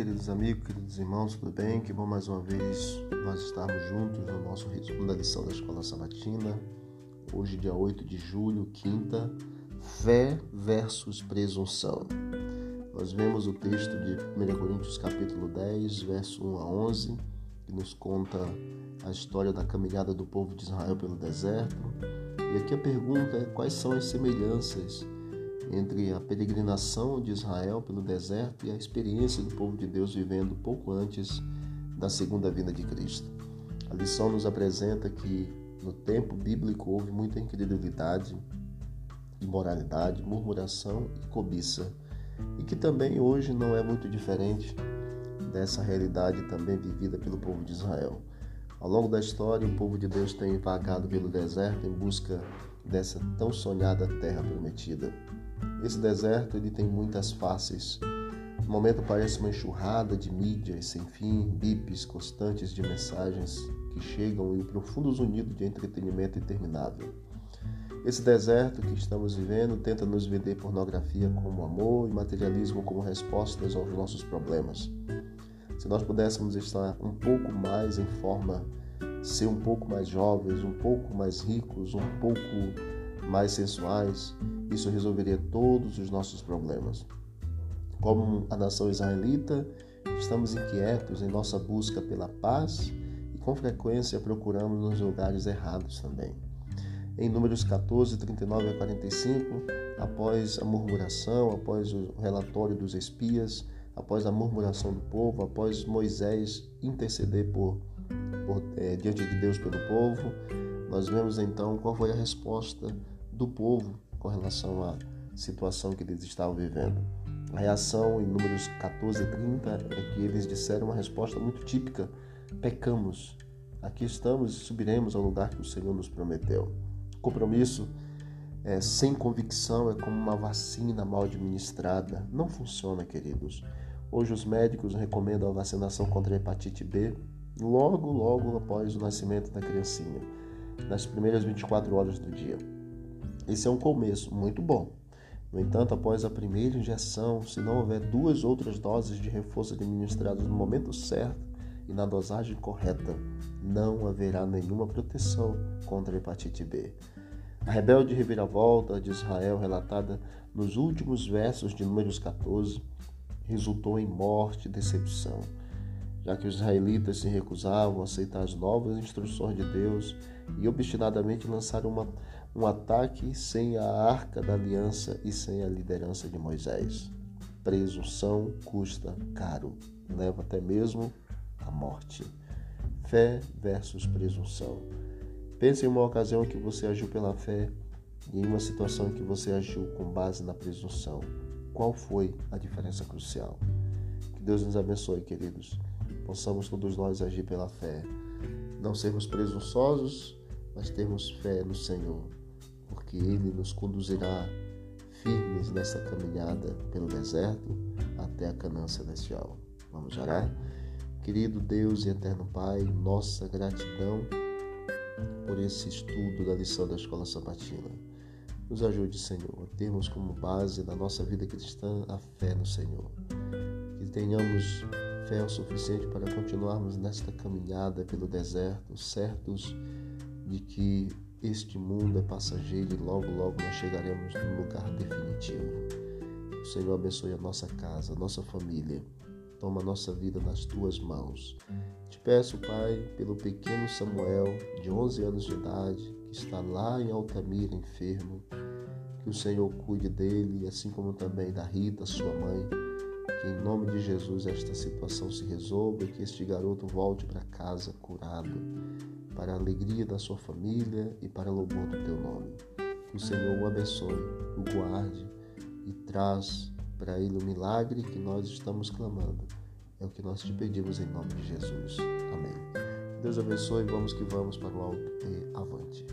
queridos amigos, queridos irmãos, tudo bem? Que bom mais uma vez nós estarmos juntos no nosso resumo da lição da Escola Sabatina. Hoje, dia 8 de julho, quinta, fé versus presunção. Nós vemos o texto de 1 Coríntios capítulo 10, verso 1 a 11, que nos conta a história da caminhada do povo de Israel pelo deserto. E aqui a pergunta é quais são as semelhanças entre a peregrinação de Israel pelo deserto e a experiência do povo de Deus vivendo pouco antes da segunda vinda de Cristo. A lição nos apresenta que no tempo bíblico houve muita incredulidade, imoralidade, murmuração e cobiça, e que também hoje não é muito diferente dessa realidade também vivida pelo povo de Israel. Ao longo da história, o povo de Deus tem vagado pelo deserto em busca dessa tão sonhada terra prometida. Esse deserto ele tem muitas faces. No momento parece uma enxurrada de mídias sem fim, bips constantes de mensagens que chegam e profundos unidos de entretenimento interminável. Esse deserto que estamos vivendo tenta nos vender pornografia como amor e materialismo como respostas aos nossos problemas. Se nós pudéssemos estar um pouco mais em forma, ser um pouco mais jovens, um pouco mais ricos, um pouco mais sensuais, isso resolveria todos os nossos problemas. Como a nação israelita, estamos inquietos em nossa busca pela paz e com frequência procuramos nos lugares errados também. Em Números 14, 39 a 45, após a murmuração, após o relatório dos espias, após a murmuração do povo, após Moisés interceder por, por é, diante de Deus pelo povo, nós vemos então qual foi a resposta do povo com relação à situação que eles estavam vivendo. A reação em Números 14 e 30 é que eles disseram uma resposta muito típica: pecamos, aqui estamos e subiremos ao lugar que o Senhor nos prometeu. Compromisso é, sem convicção é como uma vacina mal administrada. Não funciona, queridos. Hoje os médicos recomendam a vacinação contra a hepatite B logo, logo após o nascimento da criancinha, nas primeiras 24 horas do dia. Esse é um começo muito bom. No entanto, após a primeira injeção, se não houver duas outras doses de reforço administradas no momento certo e na dosagem correta, não haverá nenhuma proteção contra a hepatite B. A rebelde reviravolta de Israel, relatada nos últimos versos de Números 14, resultou em morte e decepção, já que os israelitas se recusavam a aceitar as novas instruções de Deus e obstinadamente lançaram uma um ataque sem a arca da aliança e sem a liderança de Moisés. Presunção custa caro, leva até mesmo à morte. Fé versus presunção. Pense em uma ocasião em que você agiu pela fé e em uma situação em que você agiu com base na presunção. Qual foi a diferença crucial? Que Deus nos abençoe, queridos. Possamos todos nós agir pela fé. Não sermos presunçosos, mas termos fé no Senhor porque Ele nos conduzirá firmes nessa caminhada pelo deserto até a Canaã celestial. Vamos orar? Querido Deus e eterno Pai, nossa gratidão por esse estudo da lição da Escola Sabatina. Nos ajude, Senhor, a termos como base da nossa vida cristã a fé no Senhor. Que tenhamos fé o suficiente para continuarmos nesta caminhada pelo deserto, certos de que este mundo é passageiro e logo, logo nós chegaremos no lugar definitivo. O Senhor abençoe a nossa casa, a nossa família. Toma a nossa vida nas tuas mãos. Te peço, Pai, pelo pequeno Samuel, de 11 anos de idade, que está lá em Altamira, enfermo, que o Senhor cuide dele, assim como também da Rita, sua mãe. Que em nome de Jesus esta situação se resolva e que este garoto volte para casa curado para a alegria da sua família e para o louvor do teu nome. Que o Senhor o abençoe, o guarde e traz para ele o milagre que nós estamos clamando. É o que nós te pedimos em nome de Jesus. Amém. Deus abençoe, vamos que vamos para o alto e avante.